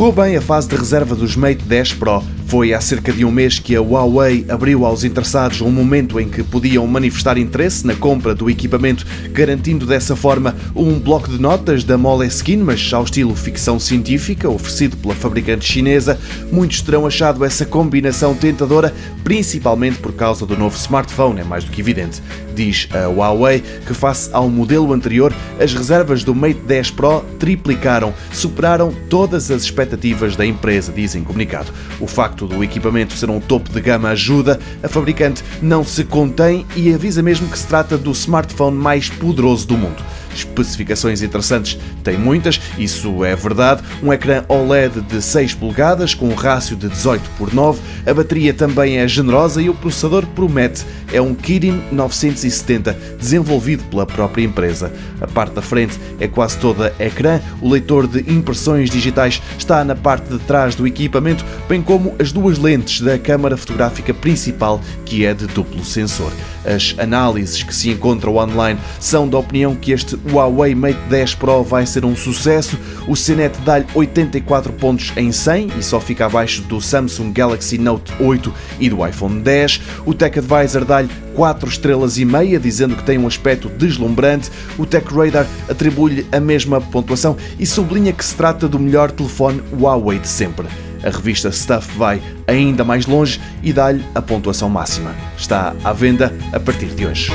Correu bem a fase de reserva dos Mate 10 Pro. Foi há cerca de um mês que a Huawei abriu aos interessados um momento em que podiam manifestar interesse na compra do equipamento, garantindo dessa forma um bloco de notas da Moleskine, mas ao estilo ficção científica, oferecido pela fabricante chinesa. Muitos terão achado essa combinação tentadora, principalmente por causa do novo smartphone, é mais do que evidente. Diz a Huawei que, face ao modelo anterior, as reservas do Mate 10 Pro triplicaram, superaram todas as expectativas da empresa, dizem comunicado. O facto do equipamento ser um topo de gama ajuda, a fabricante não se contém e avisa mesmo que se trata do smartphone mais poderoso do mundo. Especificações interessantes tem muitas, isso é verdade. Um ecrã OLED de 6 polegadas com um rácio de 18 por 9, a bateria também é generosa e o processador promete. É um Kirin 970 desenvolvido pela própria empresa. A parte da frente é quase toda ecrã, o leitor de impressões digitais está na parte de trás do equipamento, bem como as duas lentes da câmara fotográfica principal, que é de duplo sensor. As análises que se encontram online são da opinião que este Huawei Mate 10 Pro vai ser um sucesso. O CNET dá-lhe 84 pontos em 100 e só fica abaixo do Samsung Galaxy Note 8 e do iPhone 10. O Tech Advisor dá-lhe 4 estrelas e meia, dizendo que tem um aspecto deslumbrante. O Tech Radar atribui-lhe a mesma pontuação e sublinha que se trata do melhor telefone Huawei de sempre. A revista Stuff vai ainda mais longe e dá-lhe a pontuação máxima. Está à venda a partir de hoje.